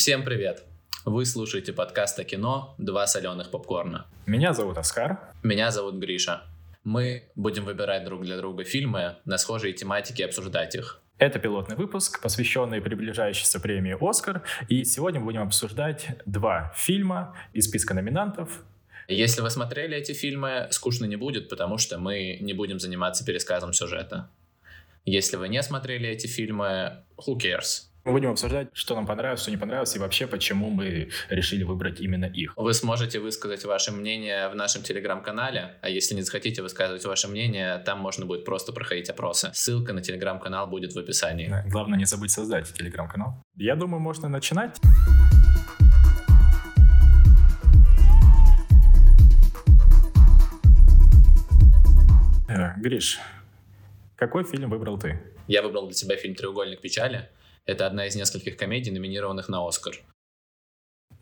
Всем привет! Вы слушаете подкаст о кино «Два соленых попкорна». Меня зовут Оскар. Меня зовут Гриша. Мы будем выбирать друг для друга фильмы на схожие тематики и обсуждать их. Это пилотный выпуск, посвященный приближающейся премии «Оскар». И сегодня мы будем обсуждать два фильма из списка номинантов. Если вы смотрели эти фильмы, скучно не будет, потому что мы не будем заниматься пересказом сюжета. Если вы не смотрели эти фильмы, who cares? Мы будем обсуждать, что нам понравилось, что не понравилось, и вообще, почему мы решили выбрать именно их. Вы сможете высказать ваше мнение в нашем телеграм-канале, а если не захотите высказывать ваше мнение, там можно будет просто проходить опросы. Ссылка на телеграм-канал будет в описании. Да, главное не забыть создать телеграм-канал. Я думаю, можно начинать. Э, Гриш, какой фильм выбрал ты? Я выбрал для тебя фильм «Треугольник печали». Это одна из нескольких комедий, номинированных на «Оскар».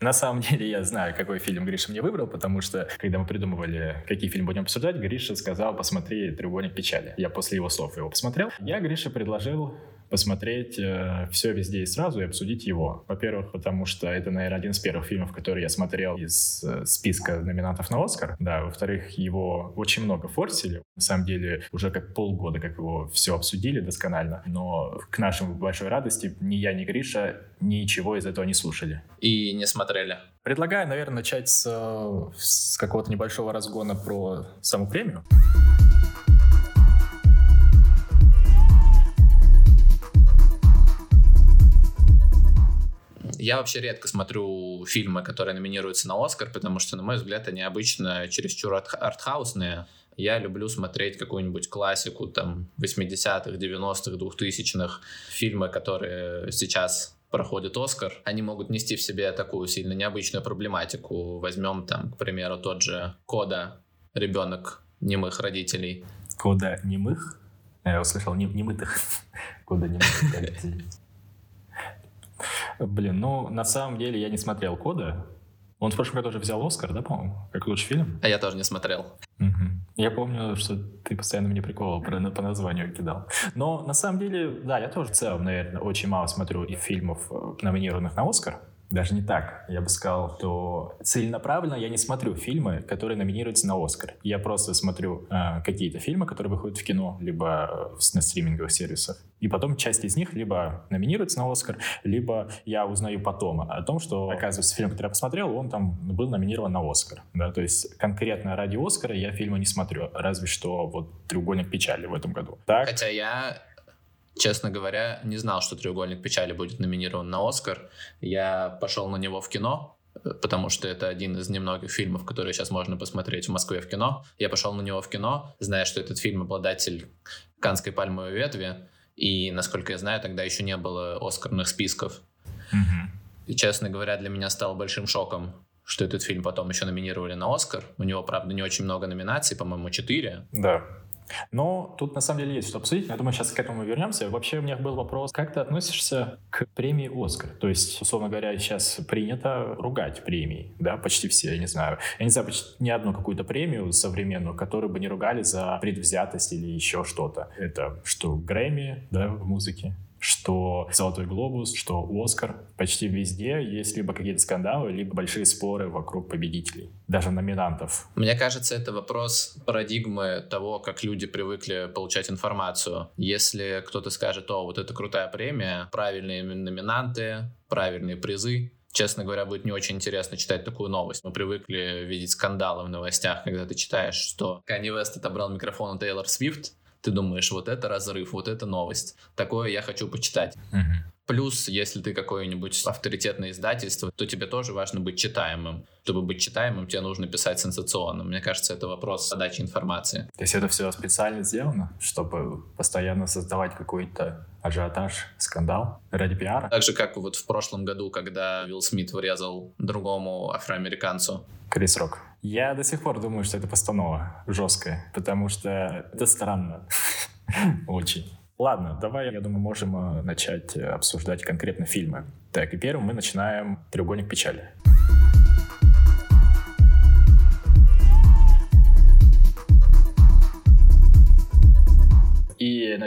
На самом деле я знаю, какой фильм Гриша мне выбрал, потому что, когда мы придумывали, какие фильмы будем обсуждать, Гриша сказал, посмотри «Треугольник печали». Я после его слов его посмотрел. Я Грише предложил посмотреть э, все везде и сразу и обсудить его. Во-первых, потому что это, наверное, один из первых фильмов, который я смотрел из э, списка номинантов на Оскар. Да, во-вторых, его очень много форсили. На самом деле, уже как полгода, как его все обсудили досконально. Но к нашему большой радости ни я, ни Гриша ничего из этого не слушали. И не смотрели. Предлагаю, наверное, начать с, э, с какого-то небольшого разгона про саму премию. Я вообще редко смотрю фильмы, которые номинируются на Оскар, потому что, на мой взгляд, они обычно чересчур артхаусные. Я люблю смотреть какую-нибудь классику, там, 80-х, 90-х, 2000-х, фильмы, которые сейчас проходит Оскар, они могут нести в себе такую сильно необычную проблематику. Возьмем там, к примеру, тот же Кода, ребенок немых родителей. Кода немых? Я услышал не, немытых. Кода немых родителей. Блин, ну, на самом деле я не смотрел «Кода». Он в прошлом году уже взял «Оскар», да, по-моему, как лучший фильм? А я тоже не смотрел. Угу. Я помню, что ты постоянно мне прикол по названию кидал. Но на самом деле, да, я тоже в целом, наверное, очень мало смотрю и фильмов, э, номинированных на «Оскар». Даже не так. Я бы сказал, что целенаправленно я не смотрю фильмы, которые номинируются на Оскар. Я просто смотрю э, какие-то фильмы, которые выходят в кино, либо э, на стриминговых сервисах. И потом часть из них либо номинируется на Оскар, либо я узнаю потом о том, что, оказывается, фильм, который я посмотрел, он там был номинирован на Оскар. Да? То есть конкретно ради Оскара я фильмы не смотрю, разве что вот «Треугольник печали» в этом году. Так? Хотя я Честно говоря, не знал, что «Треугольник печали» будет номинирован на «Оскар». Я пошел на него в кино, потому что это один из немногих фильмов, которые сейчас можно посмотреть в Москве в кино. Я пошел на него в кино, зная, что этот фильм обладатель Канской пальмовой ветви, и, насколько я знаю, тогда еще не было оскарных списков. Mm-hmm. И, честно говоря, для меня стало большим шоком, что этот фильм потом еще номинировали на Оскар. У него, правда, не очень много номинаций, по-моему, четыре. Да. Но тут на самом деле есть что обсудить. Я думаю, сейчас к этому вернемся. Вообще у меня был вопрос, как ты относишься к премии «Оскар»? То есть, условно говоря, сейчас принято ругать премии, да, почти все, я не знаю. Я не знаю почти ни одну какую-то премию современную, которую бы не ругали за предвзятость или еще что-то. Это что, Грэмми, да, в музыке, что «Золотой глобус», что «Оскар». Почти везде есть либо какие-то скандалы, либо большие споры вокруг победителей, даже номинантов. Мне кажется, это вопрос парадигмы того, как люди привыкли получать информацию. Если кто-то скажет, о, вот это крутая премия, правильные номинанты, правильные призы, честно говоря, будет не очень интересно читать такую новость. Мы привыкли видеть скандалы в новостях, когда ты читаешь, что Канни Вест отобрал микрофон у Тейлор Свифт, ты думаешь, вот это разрыв, вот это новость. Такое я хочу почитать. Угу. Плюс, если ты какое-нибудь авторитетное издательство, то тебе тоже важно быть читаемым. Чтобы быть читаемым, тебе нужно писать сенсационно. Мне кажется, это вопрос подачи информации. То есть это все специально сделано, чтобы постоянно создавать какой-то ажиотаж, скандал ради пиара? Так же, как вот в прошлом году, когда Уилл Смит врезал другому афроамериканцу. Крис Рок. Я до сих пор думаю, что это постанова жесткая, потому что это странно. Очень. Ладно, давай, я думаю, можем э, начать э, обсуждать конкретно фильмы. Так, и первым мы начинаем «Треугольник печали».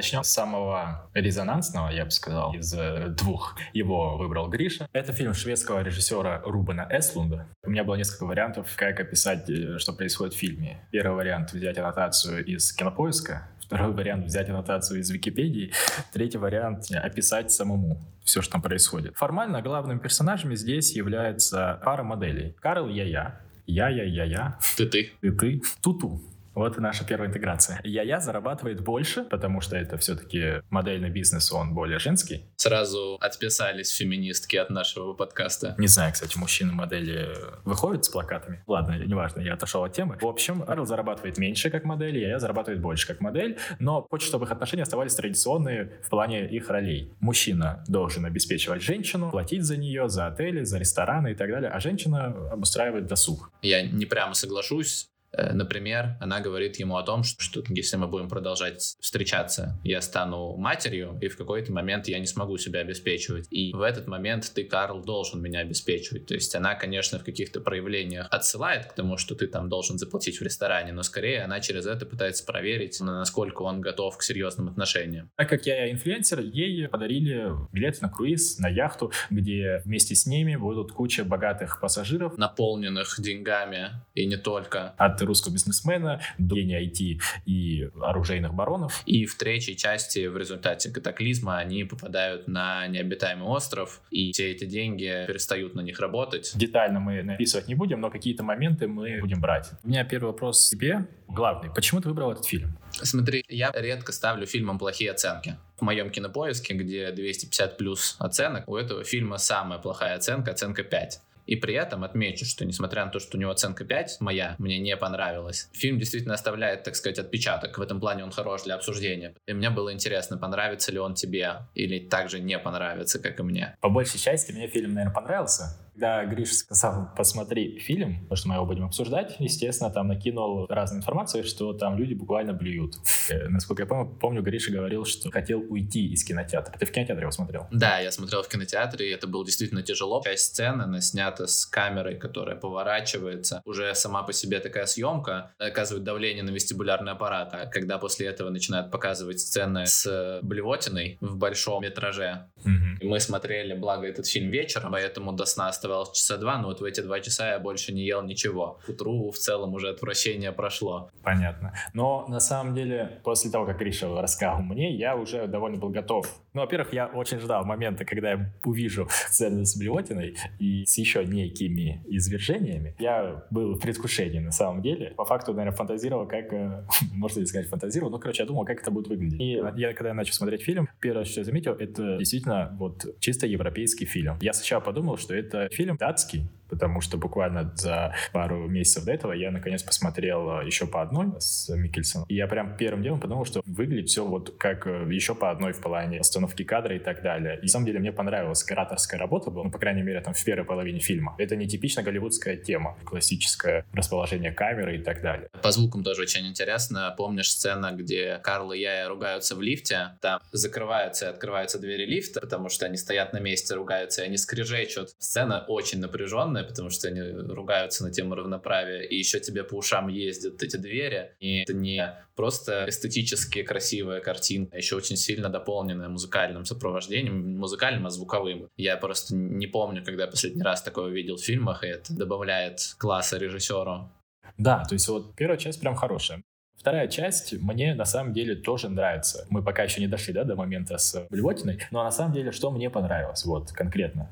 Начнем с самого резонансного, я бы сказал, из э, двух. Его выбрал Гриша. Это фильм шведского режиссера Рубена Эслунда. У меня было несколько вариантов, как описать, э, что происходит в фильме. Первый вариант — взять аннотацию из кинопоиска. Второй вариант — взять аннотацию из Википедии. Третий вариант — описать самому все, что там происходит. Формально главными персонажами здесь является пара моделей. Карл Я-Я. Я-Я-Я-Я. Ты-ты. Ты-ты. Туту. Вот и наша первая интеграция. Я-я зарабатывает больше, потому что это все-таки модельный бизнес, он более женский. Сразу отписались феминистки от нашего подкаста. Не знаю, кстати, мужчины-модели выходят с плакатами. Ладно, неважно, я отошел от темы. В общем, Арл зарабатывает меньше как модель, я зарабатывает больше как модель, но хочет, чтобы их отношения оставались традиционные в плане их ролей. Мужчина должен обеспечивать женщину, платить за нее, за отели, за рестораны и так далее, а женщина обустраивает досуг. Я не прямо соглашусь например, она говорит ему о том, что, что если мы будем продолжать встречаться, я стану матерью, и в какой-то момент я не смогу себя обеспечивать. И в этот момент ты, Карл, должен меня обеспечивать. То есть она, конечно, в каких-то проявлениях отсылает к тому, что ты там должен заплатить в ресторане, но скорее она через это пытается проверить, насколько он готов к серьезным отношениям. Так как я инфлюенсер, ей подарили билет на круиз, на яхту, где вместе с ними будут куча богатых пассажиров. Наполненных деньгами и не только. От русского бизнесмена, до IT и оружейных баронов. И в третьей части в результате катаклизма они попадают на необитаемый остров, и все эти деньги перестают на них работать. Детально мы написывать не будем, но какие-то моменты мы будем брать. У меня первый вопрос тебе, главный. Почему ты выбрал этот фильм? Смотри, я редко ставлю фильмам плохие оценки. В моем кинопоиске, где 250 плюс оценок, у этого фильма самая плохая оценка, оценка 5. И при этом отмечу, что несмотря на то, что у него оценка 5, моя, мне не понравилась, фильм действительно оставляет, так сказать, отпечаток. В этом плане он хорош для обсуждения. И мне было интересно, понравится ли он тебе или также не понравится, как и мне. По большей части мне фильм, наверное, понравился. Когда Гриша сказал, посмотри фильм, потому что мы его будем обсуждать, естественно, там накинул разную информацию, что там люди буквально блюют. Э, насколько я помню, помню, Гриша говорил, что хотел уйти из кинотеатра. Ты в кинотеатре его смотрел? Да, я смотрел в кинотеатре, и это было действительно тяжело. Часть сцены, она снята с камерой, которая поворачивается. Уже сама по себе такая съемка оказывает давление на вестибулярный аппарат. А когда после этого начинают показывать сцены с блевотиной в большом метраже, угу. мы смотрели, благо, этот фильм вечером, поэтому до сна оставалось часа два, но вот в эти два часа я больше не ел ничего. К утру в целом уже отвращение прошло. Понятно. Но на самом деле, после того, как Гриша рассказал мне, я уже довольно был готов. Ну, во-первых, я очень ждал момента, когда я увижу сцену с блевотиной и с еще некими извержениями. Я был в предвкушении на самом деле. По факту, наверное, фантазировал, как... Э, можно ли сказать фантазировал? Ну, короче, я думал, как это будет выглядеть. И я, когда я начал смотреть фильм, первое, что я заметил, это действительно вот чисто европейский фильм. Я сначала подумал, что это фильм. Датский, потому что буквально за пару месяцев до этого я наконец посмотрел э, еще по одной с Микельсоном. И я прям первым делом подумал, что выглядит все вот как э, еще по одной в плане остановки кадра и так далее. И на самом деле мне понравилась кураторская работа была, ну, по крайней мере, там в первой половине фильма. Это не типично голливудская тема, классическое расположение камеры и так далее. По звукам тоже очень интересно. Помнишь сцена, где Карл и я ругаются в лифте? Там закрываются и открываются двери лифта, потому что они стоят на месте, ругаются, и они скрежечут. Сцена очень напряженная, потому что они ругаются на тему равноправия, и еще тебе по ушам ездят эти двери. И это не просто эстетически красивая картинка, а еще очень сильно дополненная музыкальным сопровождением, музыкальным, а звуковым. Я просто не помню, когда последний раз такое видел в фильмах, и это добавляет класса режиссеру. Да, то есть вот первая часть прям хорошая. Вторая часть мне на самом деле тоже нравится. Мы пока еще не дошли да, до момента с блевотиной, но на самом деле что мне понравилось, вот конкретно.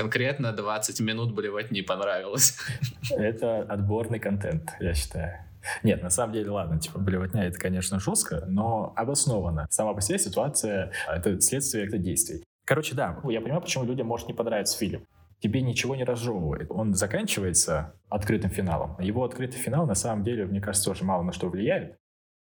Конкретно 20 минут блевать не понравилось. Это отборный контент, я считаю. Нет, на самом деле, ладно, типа, блевотня это, конечно, жестко, но обоснованно. Сама по себе ситуация — это следствие это действий. Короче, да, я понимаю, почему людям может не понравиться фильм. Тебе ничего не разжевывает. Он заканчивается открытым финалом. Его открытый финал, на самом деле, мне кажется, тоже мало на что влияет.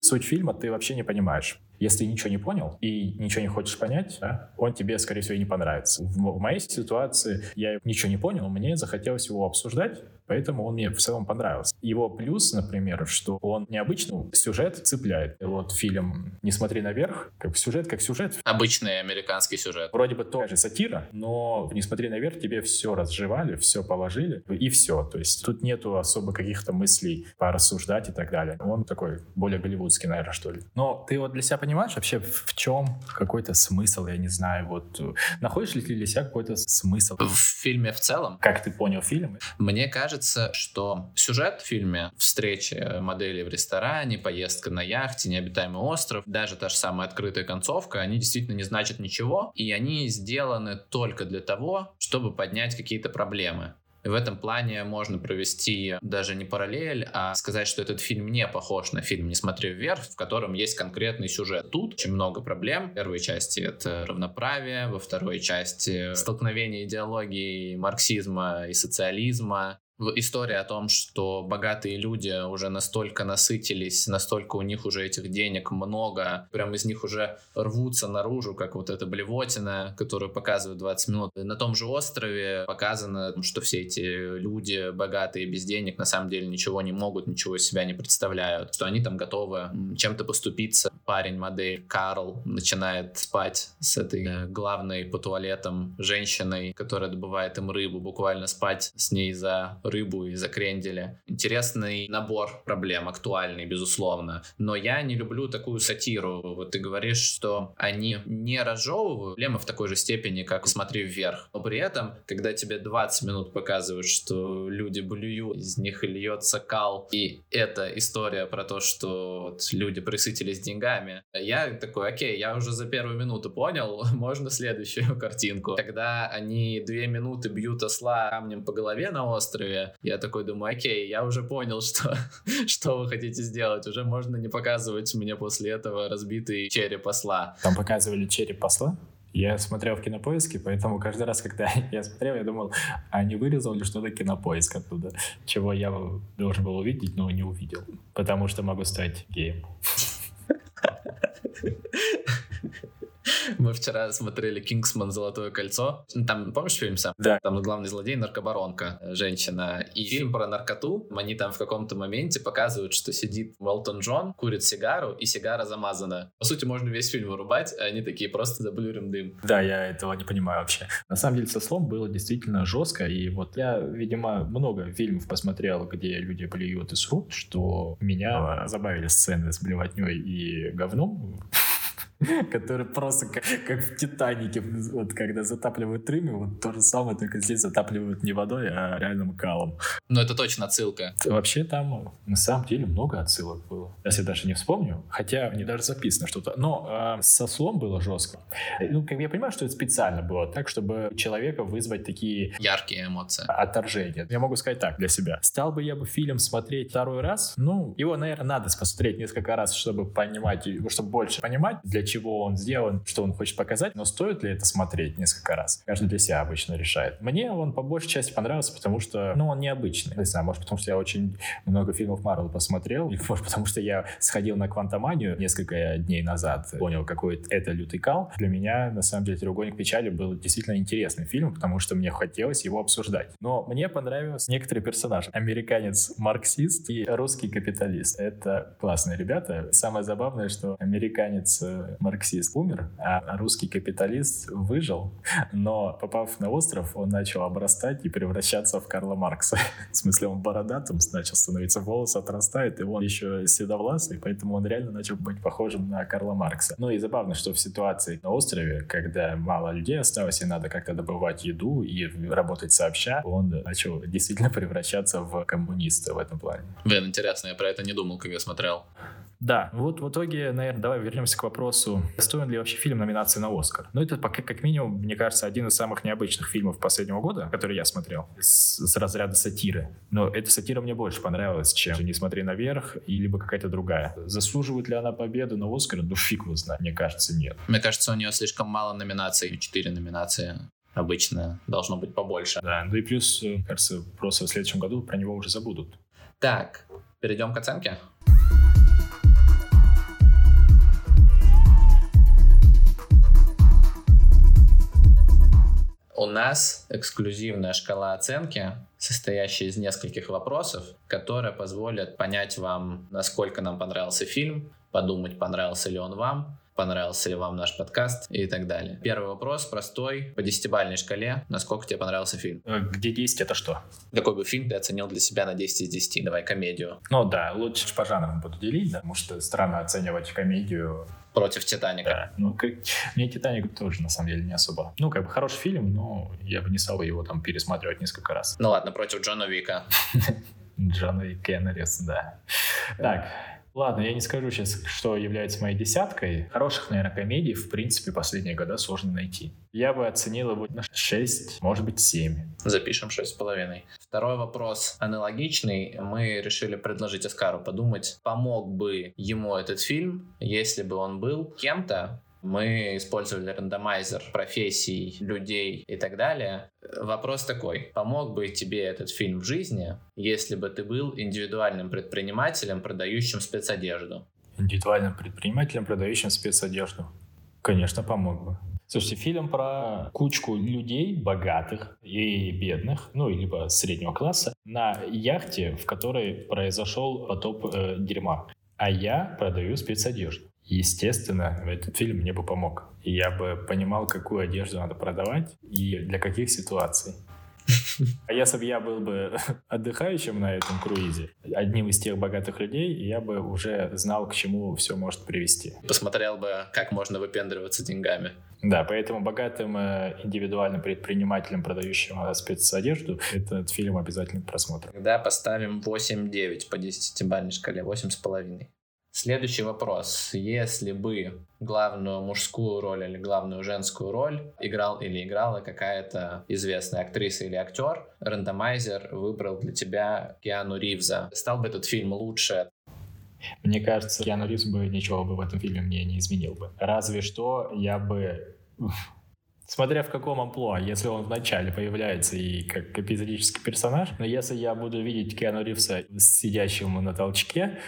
Суть фильма ты вообще не понимаешь. Если ничего не понял и ничего не хочешь понять, да, он тебе, скорее всего, и не понравится. В, в моей ситуации я ничего не понял, мне захотелось его обсуждать, Поэтому он мне в целом понравился. Его плюс, например, что он необычный сюжет цепляет. Вот фильм «Не смотри наверх», как сюжет, как сюжет. Обычный американский сюжет. Вроде бы тоже сатира, но «Не смотри наверх» тебе все разжевали, все положили, и все. То есть тут нету особо каких-то мыслей порассуждать и так далее. Он такой более голливудский, наверное, что ли. Но ты вот для себя понимаешь вообще, в чем какой-то смысл, я не знаю, вот находишь ли ты для себя какой-то смысл? В фильме в целом? Как ты понял фильм? Мне кажется, что сюжет в фильме, встреча модели в ресторане, поездка на яхте, необитаемый остров, даже та же самая открытая концовка, они действительно не значат ничего, и они сделаны только для того, чтобы поднять какие-то проблемы. В этом плане можно провести даже не параллель, а сказать, что этот фильм не похож на фильм «Не смотри вверх», в котором есть конкретный сюжет. Тут очень много проблем. В первой части это равноправие, во второй части столкновение идеологии марксизма и социализма, история о том, что богатые люди уже настолько насытились, настолько у них уже этих денег много, прям из них уже рвутся наружу, как вот эта блевотина, которую показывают 20 минут. На том же острове показано, что все эти люди богатые без денег на самом деле ничего не могут, ничего из себя не представляют, что они там готовы чем-то поступиться. Парень-модель Карл начинает спать с этой э, главной по туалетам женщиной, которая добывает им рыбу, буквально спать с ней за рыбу из-за кренделя. Интересный набор проблем, актуальный, безусловно. Но я не люблю такую сатиру. Вот ты говоришь, что они не разжевывают проблемы в такой же степени, как «Смотри вверх». Но при этом, когда тебе 20 минут показывают, что люди блюют, из них льется кал, и это история про то, что вот люди присытились деньгами, я такой, окей, я уже за первую минуту понял, можно следующую картинку. Когда они две минуты бьют осла камнем по голове на острове, я такой думаю, окей, я уже понял, что, что вы хотите сделать. Уже можно не показывать мне после этого разбитый череп посла. Там показывали череп посла? Я смотрел в кинопоиске, поэтому каждый раз, когда я смотрел, я думал, а не вырезал ли что-то кинопоиск оттуда, чего я должен был увидеть, но не увидел, потому что могу стать геем. Мы вчера смотрели «Кингсман. Золотое кольцо». Там, помнишь фильм сам? Да. Там главный злодей — наркобаронка, э, женщина. И фильм про наркоту. Они там в каком-то моменте показывают, что сидит Уолтон Джон, курит сигару, и сигара замазана. По сути, можно весь фильм вырубать, а они такие просто заблюрим дым. Да, я этого не понимаю вообще. На самом деле, со слом было действительно жестко, и вот я, видимо, много фильмов посмотрел, где люди блюют и срут, что меня забавили сцены с блевотней и говном. который просто как, как в Титанике, вот когда затапливают Рим, вот то же самое, только здесь затапливают не водой, а реальным калом. Ну, это точно отсылка. Вообще там на самом деле много отсылок было. Если даже не вспомню, хотя не даже записано что-то. Но э, со слом было жестко. Ну, как я понимаю, что это специально было так, чтобы человека вызвать такие... Яркие эмоции. Отторжения. Я могу сказать так для себя. Стал бы я бы фильм смотреть второй раз? Ну, его, наверное, надо посмотреть несколько раз, чтобы понимать, чтобы больше понимать, для чего он сделан, что он хочет показать, но стоит ли это смотреть несколько раз? Каждый для себя обычно решает. Мне он по большей части понравился, потому что, ну, он необычный. Не знаю, может, потому что я очень много фильмов Марвел посмотрел, или может, потому что я сходил на Квантоманию несколько дней назад, понял, какой это лютый кал. Для меня, на самом деле, «Треугольник печали» был действительно интересный фильм, потому что мне хотелось его обсуждать. Но мне понравился некоторый персонаж. Американец-марксист и русский капиталист. Это классные ребята. Самое забавное, что американец э, марксист умер, а русский капиталист выжил, но попав на остров, он начал обрастать и превращаться в Карла Маркса. В смысле, он бородатым начал становиться, волосы отрастают, и он еще седовласый, поэтому он реально начал быть похожим на Карла Маркса. Ну и забавно, что в ситуации на острове, когда мало людей осталось, и надо как-то добывать еду и работать сообща, он начал действительно превращаться в коммуниста в этом плане. Блин, интересно, я про это не думал, когда смотрел. Да, вот в итоге, наверное, давай вернемся к вопросу, достоин ли вообще фильм номинации на Оскар. Ну, это пока, как минимум, мне кажется, один из самых необычных фильмов последнего года, который я смотрел, с, с разряда сатиры. Но эта сатира мне больше понравилась, чем «Не смотри наверх» и либо какая-то другая. Заслуживает ли она победы на Оскар? Ну, фиг его знает. Мне кажется, нет. Мне кажется, у нее слишком мало номинаций, четыре номинации обычно должно быть побольше. Да, ну и плюс, э, кажется, просто в следующем году про него уже забудут. Так, перейдем к оценке. У нас эксклюзивная шкала оценки, состоящая из нескольких вопросов, которые позволят понять вам, насколько нам понравился фильм, подумать, понравился ли он вам, понравился ли вам наш подкаст и так далее. Первый вопрос простой. По десятибальной шкале, насколько тебе понравился фильм? Э, где 10 это что? Какой бы фильм ты оценил для себя на 10 из 10? Давай комедию. Ну да, лучше по жанрам буду делить, да, потому что странно оценивать комедию против Титаника. Да, ну, как... мне Титаник тоже, на самом деле, не особо. Ну, как бы хороший фильм, но я бы не стал его там пересматривать несколько раз. Ну ладно, против Джона Вика. Джона Кеннерис, да. Так, Ладно, я не скажу сейчас, что является моей десяткой. Хороших, наверное, комедий, в принципе, последние года сложно найти. Я бы оценил его на 6, может быть, 7. Запишем 6,5. Второй вопрос аналогичный. Мы решили предложить Оскару подумать, помог бы ему этот фильм, если бы он был кем-то, мы использовали рандомайзер профессий, людей и так далее. Вопрос такой, помог бы тебе этот фильм в жизни, если бы ты был индивидуальным предпринимателем, продающим спецодежду? Индивидуальным предпринимателем, продающим спецодежду? Конечно, помог бы. Слушайте, фильм про кучку людей, богатых и бедных, ну, либо среднего класса, на яхте, в которой произошел потоп э, дерьма. А я продаю спецодежду. Естественно, этот фильм мне бы помог. И я бы понимал, какую одежду надо продавать и для каких ситуаций. А если бы я был бы отдыхающим на этом круизе, одним из тех богатых людей, я бы уже знал, к чему все может привести. Посмотрел бы, как можно выпендриваться деньгами. Да, поэтому богатым э, индивидуальным предпринимателем, продающим э, спецодежду, этот фильм обязательно просмотр. Тогда поставим 8-9 по 10-бальной шкале, 8,5. Следующий вопрос. Если бы главную мужскую роль или главную женскую роль играл или играла какая-то известная актриса или актер, рандомайзер выбрал для тебя Киану Ривза. Стал бы этот фильм лучше? Мне кажется, Киану Ривз бы ничего бы в этом фильме мне не изменил бы. Разве что я бы Смотря в каком амплуа, если он вначале появляется и как эпизодический персонаж, но если я буду видеть Киану Ривза сидящим на толчке,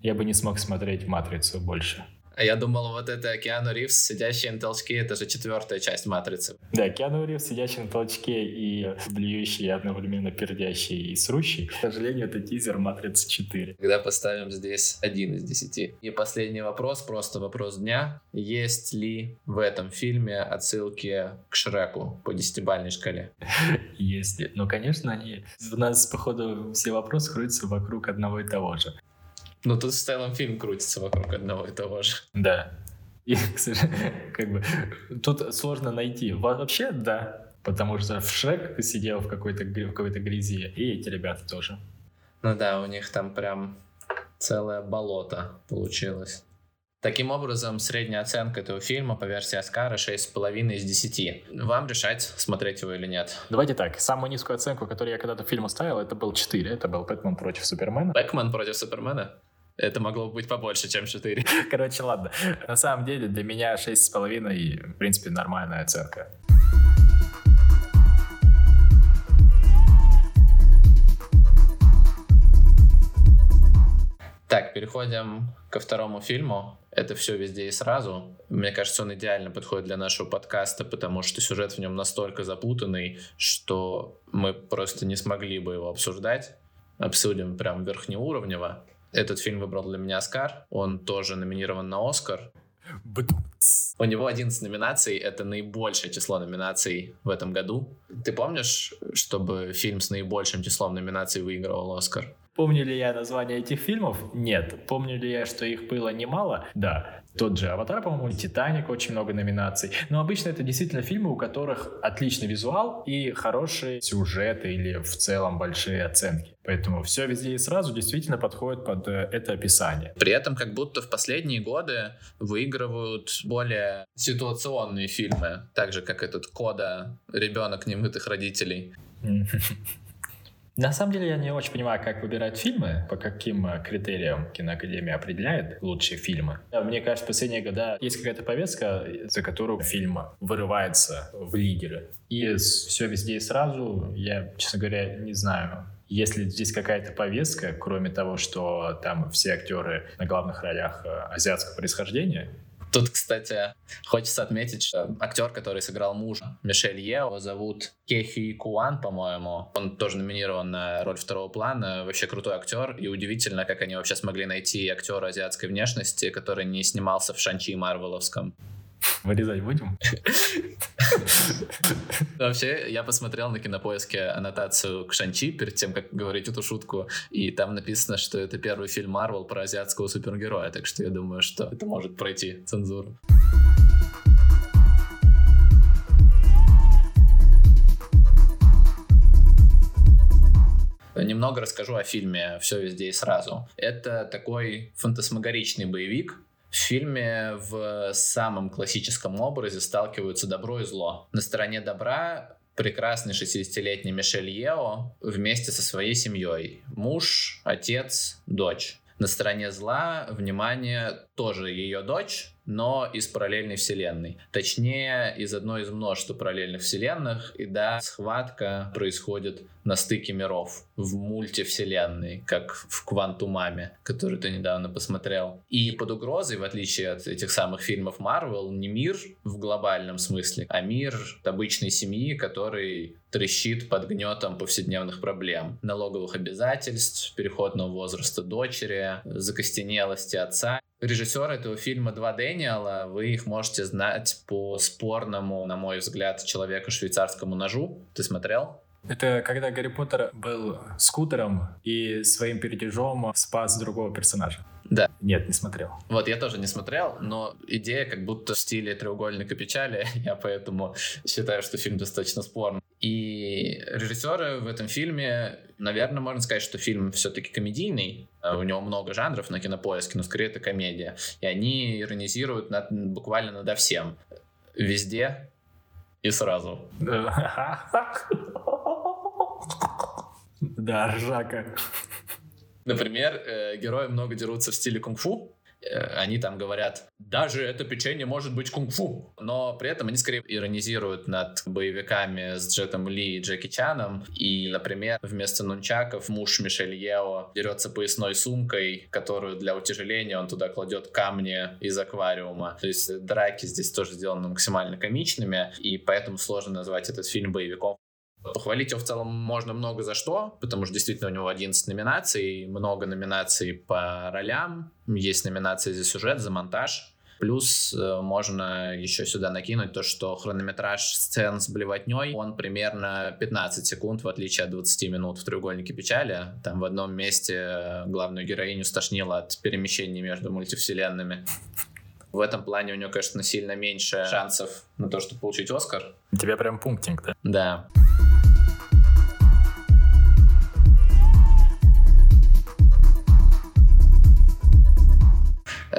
я бы не смог смотреть «Матрицу» больше. А я думал, вот это Киану Ривз, сидящий на толчке, это же четвертая часть «Матрицы». Да, Киану Ривз, сидящий на толчке и блюющий, одновременно пердящий и срущий. К сожалению, это тизер «Матрицы 4». Когда поставим здесь один из десяти. И последний вопрос, просто вопрос дня. Есть ли в этом фильме отсылки к Шреку по десятибальной шкале? Есть. Ну, конечно, они... У нас, походу, все вопросы крутятся вокруг одного и того же. Ну, тут в целом фильм крутится вокруг одного и того же. Да. И, к сожалению, как бы, тут сложно найти. Вообще, да. Потому что в Шрек сидел в какой-то в какой-то грязи, и эти ребята тоже. Ну да, у них там прям целое болото получилось. Таким образом, средняя оценка этого фильма по версии Оскара 6,5 из 10. Вам решать, смотреть его или нет. Давайте так, самую низкую оценку, которую я когда-то фильму ставил, это был 4. Это был «Бэтмен против Супермена». «Бэтмен против Супермена»? Это могло быть побольше, чем 4. Короче, ладно. На самом деле, для меня 6,5, в принципе, нормальная оценка. Так, переходим ко второму фильму. Это все везде и сразу. Мне кажется, он идеально подходит для нашего подкаста, потому что сюжет в нем настолько запутанный, что мы просто не смогли бы его обсуждать. Обсудим прям верхнеуровнево. Этот фильм выбрал для меня Оскар. Он тоже номинирован на Оскар. У него 11 номинаций, это наибольшее число номинаций в этом году. Ты помнишь, чтобы фильм с наибольшим числом номинаций выигрывал Оскар? Помню ли я название этих фильмов? Нет. Помню ли я, что их было немало? Да. Тот же «Аватар», по-моему, «Титаник» очень много номинаций. Но обычно это действительно фильмы, у которых отличный визуал и хорошие сюжеты или в целом большие оценки. Поэтому все везде и сразу действительно подходит под э, это описание. При этом как будто в последние годы выигрывают более ситуационные фильмы, так же как этот «Кода. Ребенок немытых родителей». На самом деле я не очень понимаю, как выбирать фильмы, по каким э, критериям киноакадемия определяет лучшие фильмы. Мне кажется, в последние годы есть какая-то повестка, за которую фильм вырывается в лидеры. И все везде и сразу, я, честно говоря, не знаю, есть ли здесь какая-то повестка, кроме того, что там все актеры на главных ролях э, азиатского происхождения, Тут, кстати, хочется отметить, что актер, который сыграл мужа Мишель Е, его зовут Кехи Куан, по-моему. Он тоже номинирован на роль второго плана. Вообще крутой актер. И удивительно, как они вообще смогли найти актера азиатской внешности, который не снимался в Шанчи Марвеловском. Вырезать будем? Вообще, я посмотрел на кинопоиске аннотацию к Шанчи перед тем, как говорить эту шутку, и там написано, что это первый фильм Марвел про азиатского супергероя, так что я думаю, что это может пройти цензуру. Немного расскажу о фильме «Все везде и сразу». Это такой фантасмагоричный боевик, в фильме в самом классическом образе сталкиваются добро и зло. На стороне добра прекрасный 60-летний Мишель Ео вместе со своей семьей. Муж, отец, дочь. На стороне зла, внимание, тоже ее дочь, но из параллельной вселенной. Точнее, из одной из множества параллельных вселенных. И да, схватка происходит на стыке миров в мультивселенной, как в Квантумаме, который ты недавно посмотрел. И под угрозой, в отличие от этих самых фильмов Марвел, не мир в глобальном смысле, а мир обычной семьи, который трещит под гнетом повседневных проблем. Налоговых обязательств, переходного возраста дочери, закостенелости отца. Режиссер этого фильма два Дэниела, вы их можете знать по спорному, на мой взгляд, человека швейцарскому ножу. Ты смотрел? Это когда Гарри Поттер был скутером и своим передержом спас другого персонажа. Да. Нет, не смотрел. Вот, я тоже не смотрел, но идея как будто в стиле треугольника печали, я поэтому считаю, что фильм достаточно спорный. И режиссеры в этом фильме, наверное, можно сказать, что фильм все-таки комедийный. У него много жанров на кинопоиске, но скорее это комедия. И они иронизируют над, буквально надо всем. Везде и сразу. Да, ржака. Например, э, герои много дерутся в стиле кунг-фу, э, они там говорят, даже это печенье может быть кунг-фу. Но при этом они скорее иронизируют над боевиками с Джетом Ли и Джеки Чаном. И, например, вместо нунчаков муж Мишель Ео дерется поясной сумкой, которую для утяжеления он туда кладет камни из аквариума. То есть драки здесь тоже сделаны максимально комичными, и поэтому сложно назвать этот фильм боевиком. Похвалить его в целом можно много за что, потому что действительно у него 11 номинаций, много номинаций по ролям, есть номинации за сюжет, за монтаж. Плюс э, можно еще сюда накинуть то, что хронометраж сцен с блевотней, он примерно 15 секунд, в отличие от 20 минут в «Треугольнике печали». Там в одном месте главную героиню стошнило от перемещений между мультивселенными. В этом плане у нее, конечно, сильно меньше шансов на то, чтобы получить Оскар. У тебя прям пунктинг, да? Да.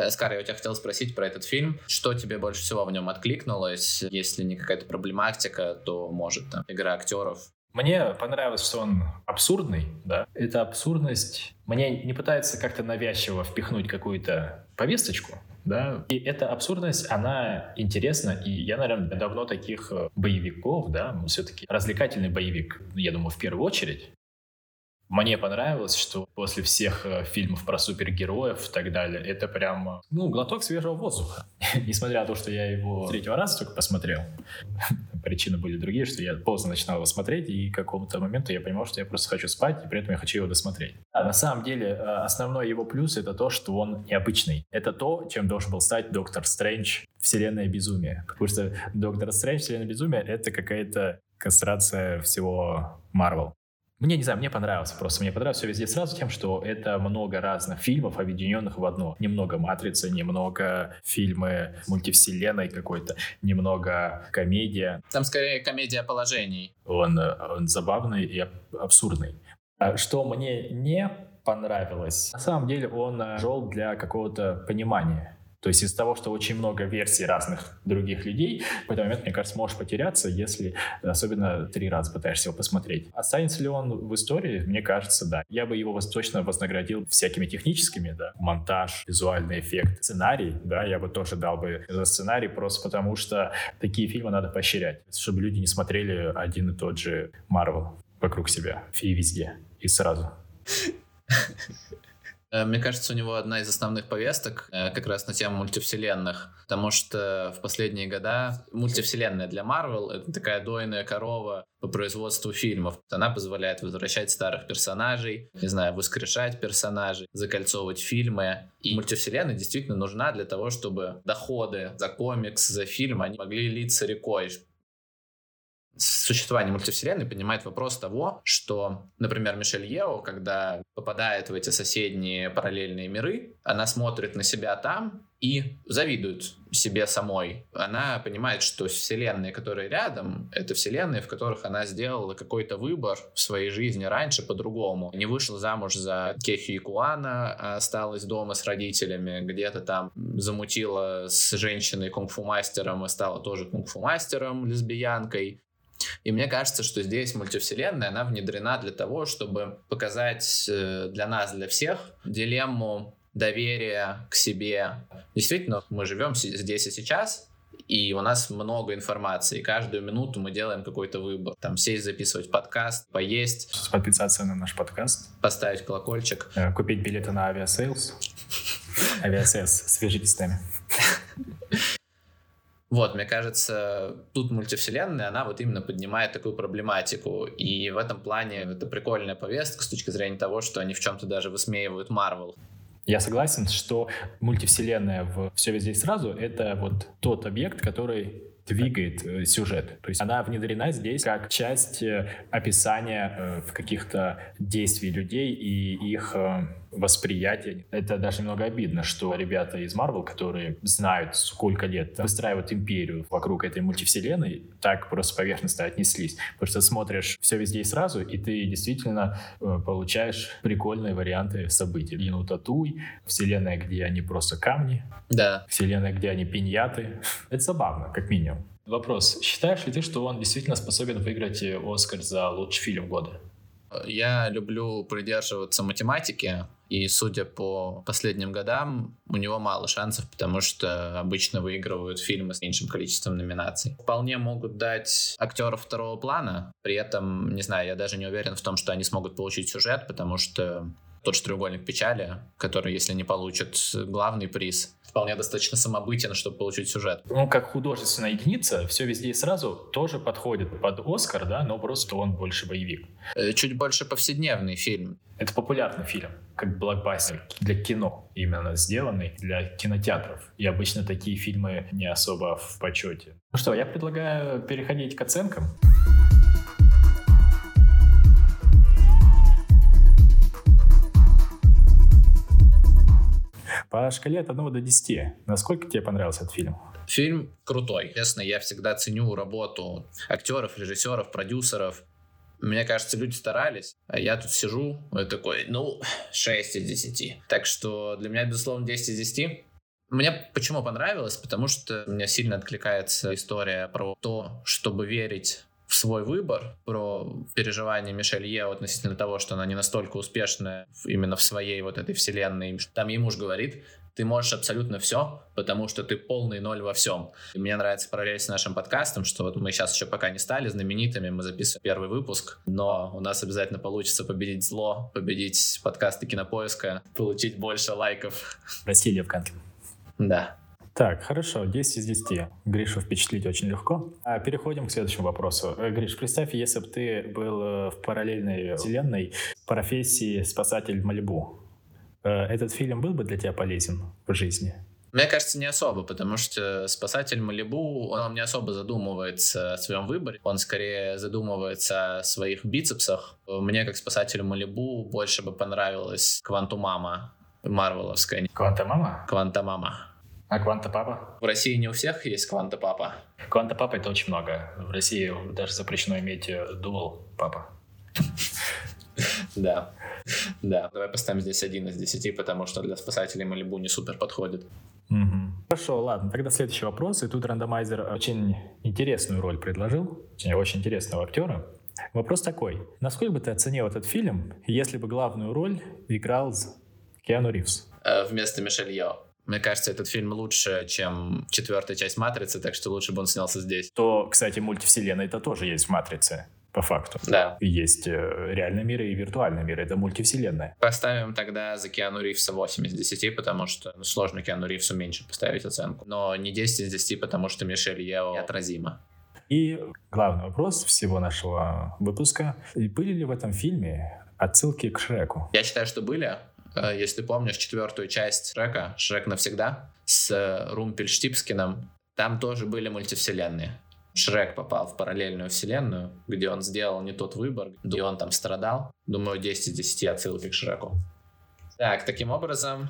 Скар, я у тебя хотел спросить про этот фильм. Что тебе больше всего в нем откликнулось? Если не какая-то проблематика, то, может, там, игра актеров? Мне понравилось, что он абсурдный, да. Эта абсурдность мне не пытается как-то навязчиво впихнуть какую-то повесточку, да. И эта абсурдность, она интересна, и я, наверное, давно таких э, боевиков, да, все-таки развлекательный боевик, я думаю, в первую очередь, мне понравилось, что после всех э, фильмов про супергероев и так далее, это прям, ну, глоток свежего воздуха. Несмотря на то, что я его третьего раза только посмотрел. Причины были другие, что я поздно начинал его смотреть, и к какому-то моменту я понимал, что я просто хочу спать, и при этом я хочу его досмотреть. А на самом деле, э, основной его плюс — это то, что он необычный. Это то, чем должен был стать Доктор Стрэндж Вселенная безумия. Потому что Доктор Стрэндж Вселенная безумия — это какая-то кастрация всего Марвел. Мне, не знаю, мне понравилось просто. Мне понравилось все везде сразу тем, что это много разных фильмов, объединенных в одно. Немного «Матрицы», немного фильмы мультивселенной какой-то, немного комедия. Там скорее комедия положений. Он, он забавный и абсурдный. А что мне не понравилось, на самом деле он жел для какого-то понимания то есть из-за того, что очень много версий разных других людей, в какой-то момент, мне кажется, можешь потеряться, если особенно три раза пытаешься его посмотреть. Останется ли он в истории? Мне кажется, да. Я бы его точно вознаградил всякими техническими, да, монтаж, визуальный эффект, сценарий, да, я бы тоже дал бы за сценарий, просто потому что такие фильмы надо поощрять, чтобы люди не смотрели один и тот же Марвел вокруг себя и везде, и сразу. Э, мне кажется, у него одна из основных повесток э, как раз на тему мультивселенных, потому что в последние года мультивселенная для Marvel — это такая дойная корова по производству фильмов. Она позволяет возвращать старых персонажей, не знаю, воскрешать персонажей, закольцовывать фильмы. И мультивселенная действительно нужна для того, чтобы доходы за комикс, за фильм, они могли литься рекой существование мультивселенной поднимает вопрос того, что, например, Мишель Ео, когда попадает в эти соседние параллельные миры, она смотрит на себя там и завидует себе самой. Она понимает, что вселенные, которые рядом, это вселенные, в которых она сделала какой-то выбор в своей жизни раньше по-другому. Не вышла замуж за Кехи Икуана, а осталась дома с родителями, где-то там замутила с женщиной кунг-фу мастером и стала тоже кунг-фу мастером, лесбиянкой. И мне кажется, что здесь мультивселенная, она внедрена для того, чтобы показать э, для нас, для всех, дилемму доверия к себе. Действительно, мы живем здесь и сейчас, и у нас много информации. Каждую минуту мы делаем какой-то выбор. Там сесть, записывать подкаст, поесть. Подписаться на наш подкаст. Поставить колокольчик. Э, купить билеты на Aviasales. Aviasales, свяжитесь с нами. Вот, мне кажется, тут мультивселенная, она вот именно поднимает такую проблематику. И в этом плане это прикольная повестка с точки зрения того, что они в чем-то даже высмеивают Марвел. Я согласен, что мультивселенная в «Все везде и сразу» — это вот тот объект, который двигает э, сюжет. То есть она внедрена здесь как часть э, описания э, в каких-то действий людей и их восприятия. Это даже немного обидно, что ребята из Marvel, которые знают сколько лет, выстраивают империю вокруг этой мультивселенной, так просто поверхностно отнеслись. Потому что смотришь все везде и сразу, и ты действительно получаешь прикольные варианты событий. Ину Татуй, вселенная, где они просто камни, да. вселенная, где они пиньяты. Это забавно, как минимум. Вопрос. Считаешь ли ты, что он действительно способен выиграть Оскар за лучший фильм года? Я люблю придерживаться математики, и судя по последним годам, у него мало шансов, потому что обычно выигрывают фильмы с меньшим количеством номинаций. Вполне могут дать актеров второго плана, при этом, не знаю, я даже не уверен в том, что они смогут получить сюжет, потому что тот же треугольник печали, который, если не получит главный приз, вполне достаточно самобытен, чтобы получить сюжет. Ну, как художественная единица, все везде и сразу тоже подходит под Оскар, да, но просто он больше боевик. Э, чуть больше повседневный фильм. Это популярный фильм, как блокбастер для кино именно сделанный для кинотеатров. И обычно такие фильмы не особо в почете. Ну что, я предлагаю переходить к оценкам. По шкале от 1 до 10, насколько тебе понравился этот фильм? Фильм крутой. Честно, я всегда ценю работу актеров, режиссеров, продюсеров. Мне кажется, люди старались, а я тут сижу и такой, ну, 6 из 10. Так что для меня, безусловно, 10 из 10. Мне почему понравилось? Потому что меня сильно откликается история про то, чтобы верить свой выбор, про переживания Мишель Ео относительно того, что она не настолько успешная именно в своей вот этой вселенной. Там ей муж говорит, ты можешь абсолютно все, потому что ты полный ноль во всем. И мне нравится параллель с нашим подкастом, что вот мы сейчас еще пока не стали знаменитыми, мы записываем первый выпуск, но у нас обязательно получится победить зло, победить подкасты Кинопоиска, получить больше лайков. Россия в Да. Так, хорошо, 10 из 10. Гришу впечатлить очень легко. А переходим к следующему вопросу. Э, Гриш, представь, если бы ты был э, в параллельной вселенной профессии спасатель Малибу. Э, этот фильм был бы для тебя полезен в жизни? Мне кажется, не особо, потому что спасатель Малибу, он не особо задумывается о своем выборе, он скорее задумывается о своих бицепсах. Мне, как спасателю Малибу, больше бы понравилась Квантумама Марвеловская. Квантамама? Квантамама. А Кванта Папа? В России не у всех есть Кванта Папа. Кванта Папа это очень много. В России даже запрещено иметь дуал э, Папа. Да. Да. Давай поставим здесь один из десяти, потому что для спасателей Малибу не супер подходит. Хорошо, ладно. Тогда следующий вопрос. И тут рандомайзер очень интересную роль предложил. Очень, интересного актера. Вопрос такой. Насколько бы ты оценил этот фильм, если бы главную роль играл Киану Ривз? Э, вместо Мишель Йо. Мне кажется, этот фильм лучше, чем четвертая часть «Матрицы», так что лучше бы он снялся здесь. То, кстати, мультивселенная это тоже есть в «Матрице». по факту. Да. Есть э, реальный мир и виртуальный мир, это мультивселенная. Поставим тогда за Киану Ривза 8 из 10, потому что ну, сложно Киану Ривзу меньше поставить оценку. Но не 10 из 10, потому что Мишель Ео неотразима. И главный вопрос всего нашего выпуска. Были ли в этом фильме отсылки к Шреку? Я считаю, что были. Э, если помнишь четвертую часть Шрека, Шрек навсегда, с э, Румпельштипскиным, там тоже были мультивселенные. Шрек попал в параллельную вселенную, где он сделал не тот выбор, где он там страдал. Думаю, 10 из 10 отсылки к Шреку. Так, таким образом,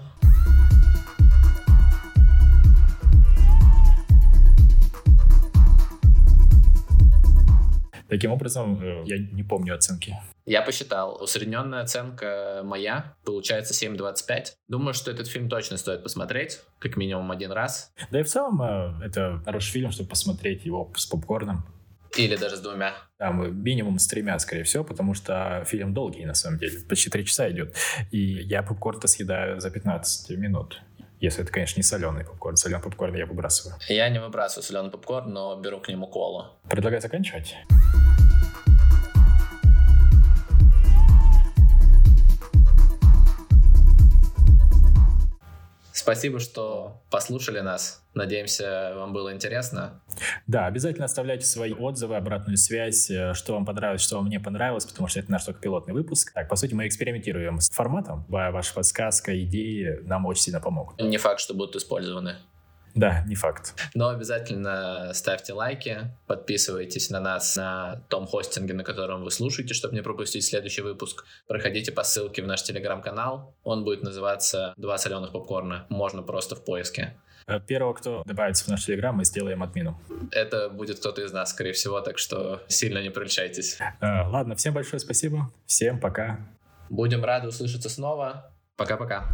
Таким образом, э, я не помню оценки. Я посчитал. Усредненная оценка моя получается 7.25. Думаю, что этот фильм точно стоит посмотреть, как минимум один раз. Да и в целом э, это хороший фильм, чтобы посмотреть его с попкорном. Или даже с двумя. Там минимум с тремя, скорее всего, потому что фильм долгий, на самом деле. Почти три часа идет. И я попкорн-то съедаю за 15 минут. Если это, конечно, не соленый попкорн. Соленый попкорн я выбрасываю. Я не выбрасываю соленый попкорн, но беру к нему колу. Предлагаю заканчивать. Спасибо, что послушали нас. Надеемся, вам было интересно. Да, обязательно оставляйте свои отзывы, обратную связь, э, что вам понравилось, что вам не понравилось, потому что это наш только пилотный выпуск. Так, по сути, мы экспериментируем с форматом. Ваша подсказка, идеи нам очень сильно помогут. Не факт, что будут использованы. Да, не факт. Но обязательно ставьте лайки, подписывайтесь на нас на том хостинге, на котором вы слушаете, чтобы не пропустить следующий выпуск. Проходите по ссылке в наш телеграм-канал. Он будет называться «Два соленых попкорна». Можно просто в поиске. Э, первого, кто добавится в наш телеграм, мы сделаем админу. Это будет кто-то из нас, скорее всего, так что сильно не прельщайтесь. Э, ладно, всем большое спасибо. Всем пока. Будем рады услышаться снова. Пока-пока.